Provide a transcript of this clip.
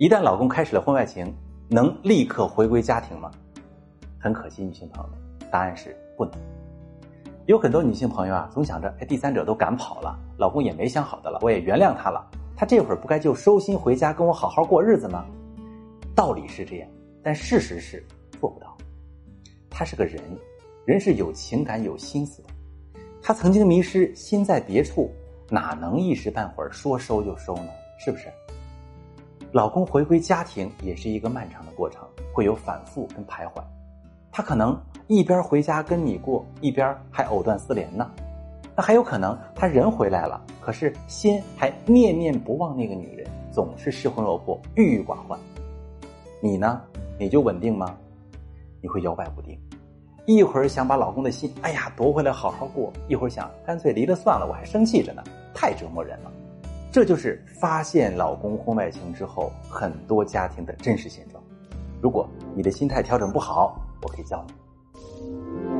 一旦老公开始了婚外情，能立刻回归家庭吗？很可惜，女性朋友们，答案是不能。有很多女性朋友啊，总想着，哎，第三者都赶跑了，老公也没想好的了，我也原谅他了，他这会儿不该就收心回家跟我好好过日子吗？道理是这样，但事实是做不到。他是个人，人是有情感、有心思的。他曾经迷失，心在别处，哪能一时半会儿说收就收呢？是不是？老公回归家庭也是一个漫长的过程，会有反复跟徘徊。他可能一边回家跟你过，一边还藕断丝连呢。那还有可能他人回来了，可是心还念念不忘那个女人，总是失魂落魄、郁郁寡欢。你呢？你就稳定吗？你会摇摆不定，一会儿想把老公的心，哎呀夺回来好好过；一会儿想干脆离了算了，我还生气着呢，太折磨人了。这就是发现老公婚外情之后，很多家庭的真实现状。如果你的心态调整不好，我可以教你。